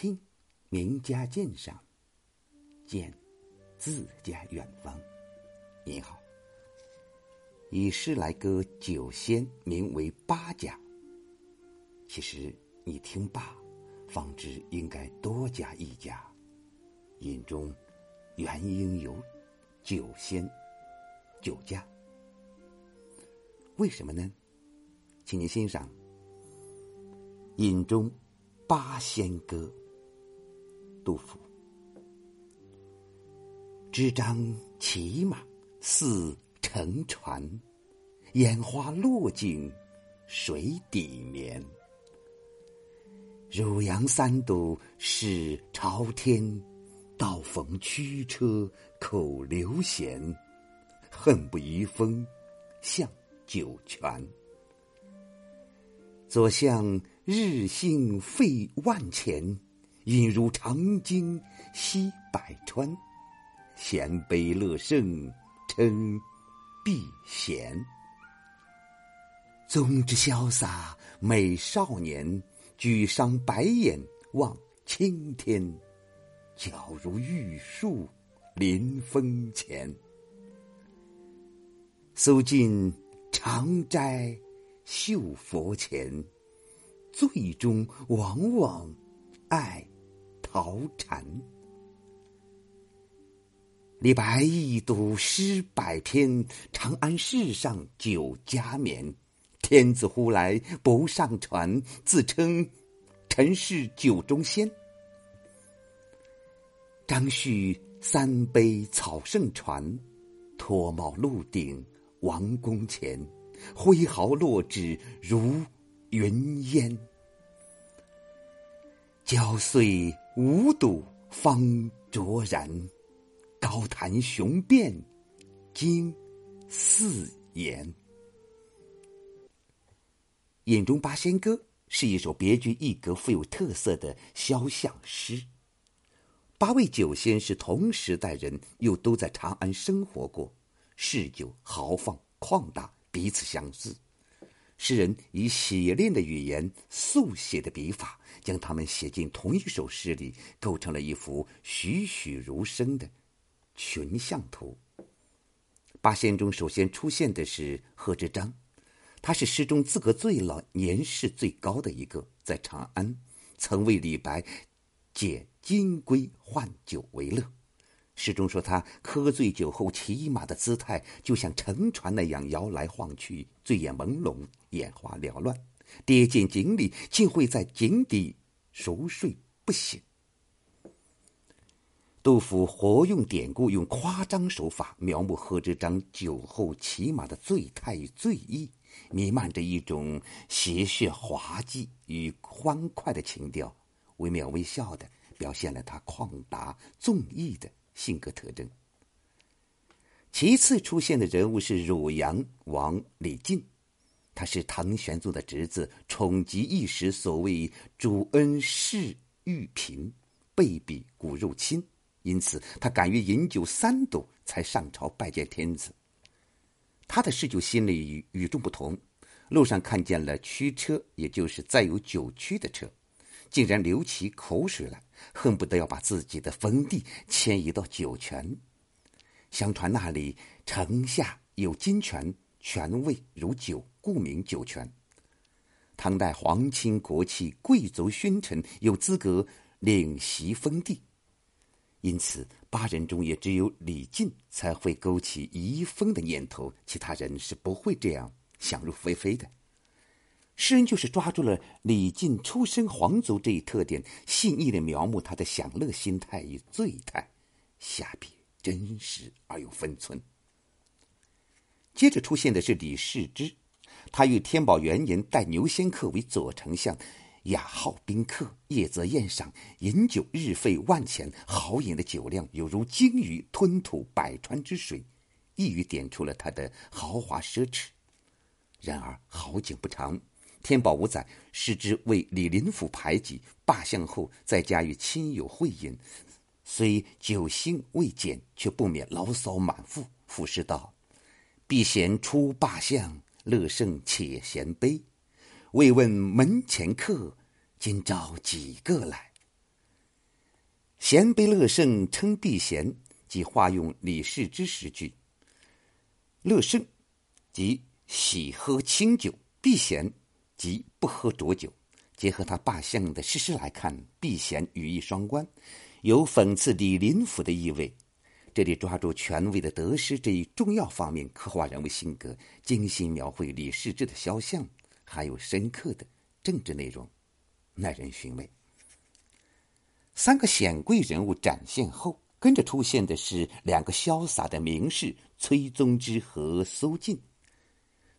听名家鉴赏，见自家远方。你好，以诗来歌酒仙，名为八家。其实你听罢，方知应该多加一家。饮中原应有酒仙、酒家。为什么呢？请您欣赏《饮中八仙歌》。杜甫：支张骑马似乘船，烟花落尽水底眠。汝阳三渡是朝天，道逢驱车口流涎。恨不移风向酒泉。左相日兴费万钱。饮如长鲸吸百川，衔杯乐圣称避嫌。宗之潇洒美少年，举觞白眼望青天，皎如玉树临风前。搜尽长斋绣佛前，最终往往爱。陶禅，李白一读诗百篇，长安世上酒家眠。天子呼来不上船，自称臣是酒中仙。张旭三杯草圣传，脱帽露顶王宫前，挥毫落纸如云烟。焦碎无睹方卓然，高谈雄辩经四言。《眼中八仙歌》是一首别具一格、富有特色的肖像诗。八位酒仙是同时代人，又都在长安生活过，嗜酒豪放旷达，彼此相似。诗人以洗练的语言、速写的笔法，将他们写进同一首诗里，构成了一幅栩栩如生的群像图。八仙中首先出现的是贺知章，他是诗中资格最老、年事最高的一个，在长安曾为李白解金龟换酒为乐。诗中说他喝醉酒后骑马的姿态，就像乘船那样摇来晃去，醉眼朦胧，眼花缭乱，跌进井里，竟会在井底熟睡不醒。杜甫活用典故，用夸张手法描摹贺知章酒后骑马的醉态与醉意，弥漫着一种谐谑滑稽与欢快的情调，惟妙惟肖的表现了他旷达纵逸的。性格特征。其次出现的人物是汝阳王李靖，他是唐玄宗的侄子，宠极一时，所谓主恩事遇贫，被比骨肉亲，因此他敢于饮酒三斗才上朝拜见天子。他的嗜酒心理与众不同，路上看见了驱车，也就是载有酒曲的车。竟然流起口水来，恨不得要把自己的封地迁移到酒泉。相传那里城下有金泉，泉味如酒，故名酒泉。唐代皇亲国戚、贵族勋臣有资格领袭封地，因此八人中也只有李靖才会勾起移封的念头，其他人是不会这样想入非非的。诗人就是抓住了李靖出身皇族这一特点，细腻的描摹他的享乐心态与醉态，下笔真实而有分寸。接着出现的是李世之，他于天宝元年代牛仙客为左丞相，雅好宾客，夜则宴赏，饮酒日费万钱，豪饮的酒量犹如鲸鱼吞吐百川之水，一语点出了他的豪华奢侈。然而好景不长。天宝五载，世之为李林甫排挤罢相后，再加与亲友会饮，虽酒兴未减，却不免牢骚满腹。赋诗道：“避嫌出罢相，乐圣且衔杯。未问门前客，今朝几个来？”贤卑乐圣称避嫌，即化用李氏之诗句。乐圣即喜喝清酒，避嫌即不喝浊酒。结合他罢相的事实来看，避嫌语义双关，有讽刺李林甫的意味。这里抓住权威的得失这一重要方面，刻画人物性格，精心描绘李世之的肖像，还有深刻的政治内容，耐人寻味。三个显贵人物展现后，跟着出现的是两个潇洒的名士崔宗之和苏晋。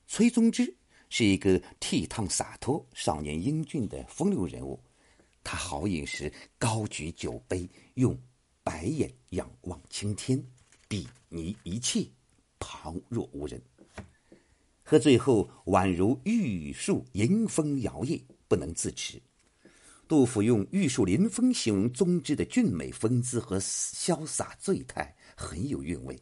崔宗之是一个倜傥洒脱、少年英俊的风流人物，他豪饮时高举酒杯，用白眼仰望青天，睥睨一切，旁若无人。喝醉后宛如玉树迎风摇曳，不能自持。杜甫用玉树临风形容宗之的俊美风姿和潇洒醉态，很有韵味。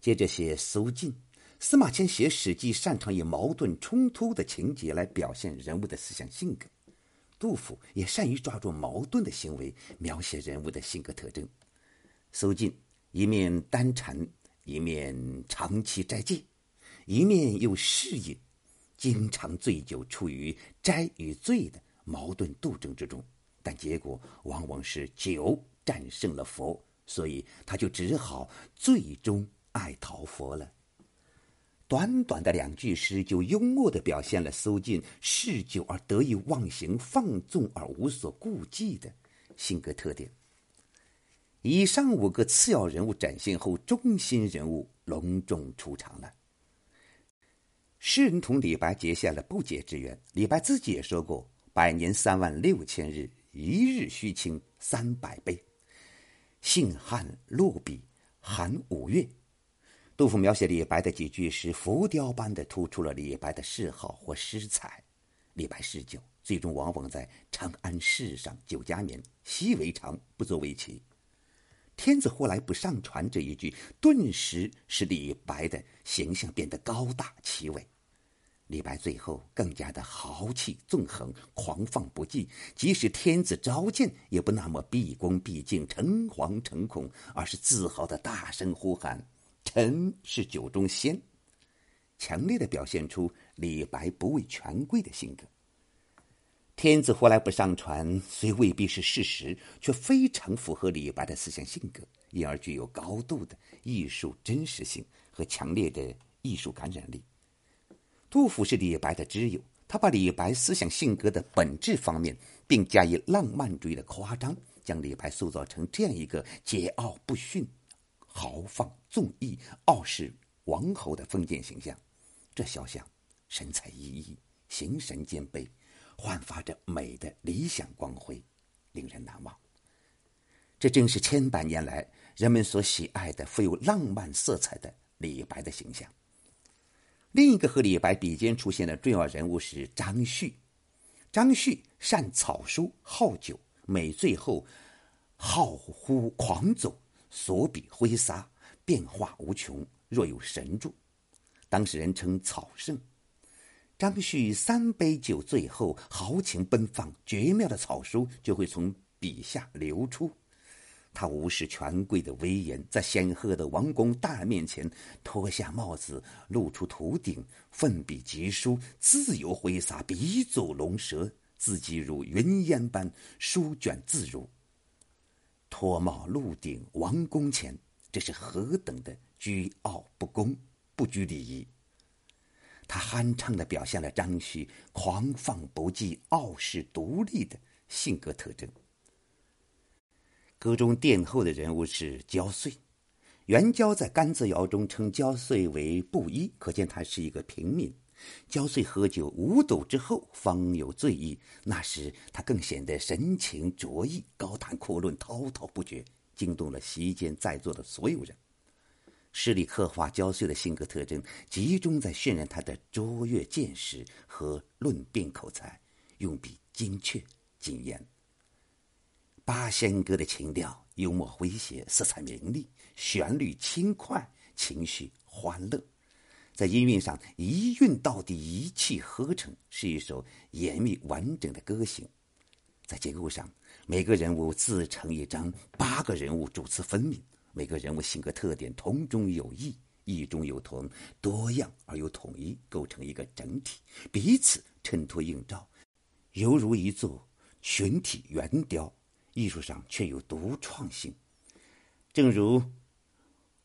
接着写苏晋，司马迁写《史记》擅长以矛盾冲突的情节来表现人物的思想性格，杜甫也善于抓住矛盾的行为，描写人物的性格特征。苏晋一面单禅，一面长期斋戒，一面又嗜饮，经常醉酒，处于斋与醉的。矛盾斗争之中，但结果往往是酒战胜了佛，所以他就只好最终爱逃佛了。短短的两句诗，就幽默地表现了苏晋嗜酒而得意忘形、放纵而无所顾忌的性格特点。以上五个次要人物展现后，中心人物隆重出场了。诗人同李白结下了不解之缘，李白自己也说过。百年三万六千日，一日须倾三百杯。信汉落笔寒五月。杜甫描写李白的几句诗，浮雕般的突出了李白的嗜好或诗才。李白嗜酒，最终往往在长安市上酒家眠，习为常，不足为奇。天子呼来不上船这一句，顿时使李白的形象变得高大奇伟。李白最后更加的豪气纵横、狂放不羁，即使天子召见，也不那么毕恭毕敬、诚惶诚恐，而是自豪的大声呼喊：“臣是酒中仙！”强烈的表现出李白不畏权贵的性格。天子呼来不上船，虽未必是事实，却非常符合李白的思想性格，因而具有高度的艺术真实性和强烈的艺术感染力。杜甫是李白的知友，他把李白思想性格的本质方面，并加以浪漫主义的夸张，将李白塑造成这样一个桀骜不驯、豪放纵逸、傲视王侯的封建形象。这肖像神采奕奕、形神兼备，焕发着美的理想光辉，令人难忘。这正是千百年来人们所喜爱的、富有浪漫色彩的李白的形象。另一个和李白比肩出现的重要人物是张旭。张旭善草书，好酒，每醉后好呼狂走，所笔挥洒，变化无穷，若有神助。当时人称草圣。张旭三杯酒醉后，豪情奔放，绝妙的草书就会从笔下流出。他无视权贵的威严，在显赫的王公大面前脱下帽子，露出头顶，奋笔疾书，自由挥洒，笔走龙蛇，字迹如云烟般舒卷自如。脱帽露顶，王公前，这是何等的居傲不恭，不拘礼仪！他酣畅地表现了张旭狂放不羁、傲视独立的性格特征。歌中殿后的人物是焦遂，元交在《甘泽谣》中称焦遂为布衣，可见他是一个平民。焦遂喝酒五斗之后方有醉意，那时他更显得神情卓异，高谈阔论，滔滔不绝，惊动了席间在座的所有人。诗里刻画焦遂的性格特征，集中在渲染他的卓越见识和论辩口才，用笔精确谨严。八仙歌的情调幽默诙谐，色彩明丽，旋律轻快，情绪欢乐，在音韵上一韵到底，一气呵成，是一首严密完整的歌行。在结构上，每个人物自成一章，八个人物主次分明，每个人物性格特点同中有异，异中有同，多样而又统一，构成一个整体，彼此衬托映照，犹如一座群体圆雕。艺术上却有独创性，正如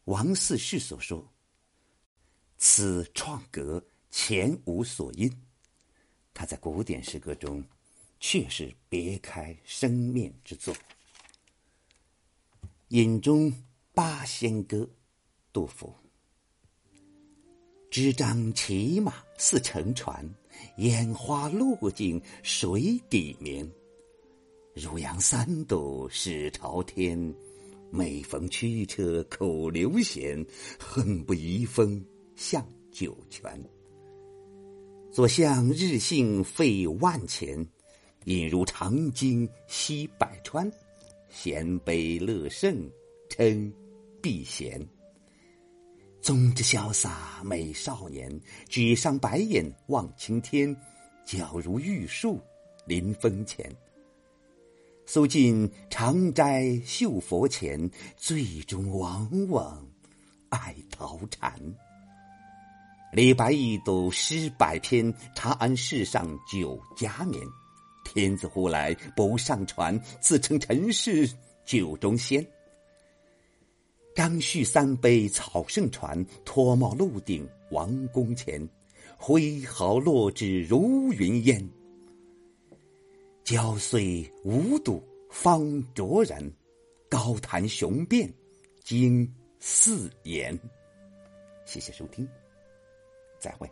王四世所说：“此创格前无所因。”他在古典诗歌中确是别开生面之作。《饮中八仙歌》，杜甫：“支张骑马似乘船，烟花落尽水底眠。”汝阳三渡始朝天，每逢驱车口流涎，恨不移风向九泉。左相日幸费万钱，引如长鲸吸百川。衔杯乐圣称避嫌。宗之潇洒美少年，举上白眼望青天，皎如玉树临风前。诉尽长斋绣佛前，最终往往爱陶禅。李白一斗诗百篇，长安市上酒家眠。天子呼来不上船，自称臣是酒中仙。张旭三杯草圣传，脱帽露顶王宫前，挥毫落纸如云烟。焦碎无睹方卓然，高谈雄辩惊四言。谢谢收听，再会。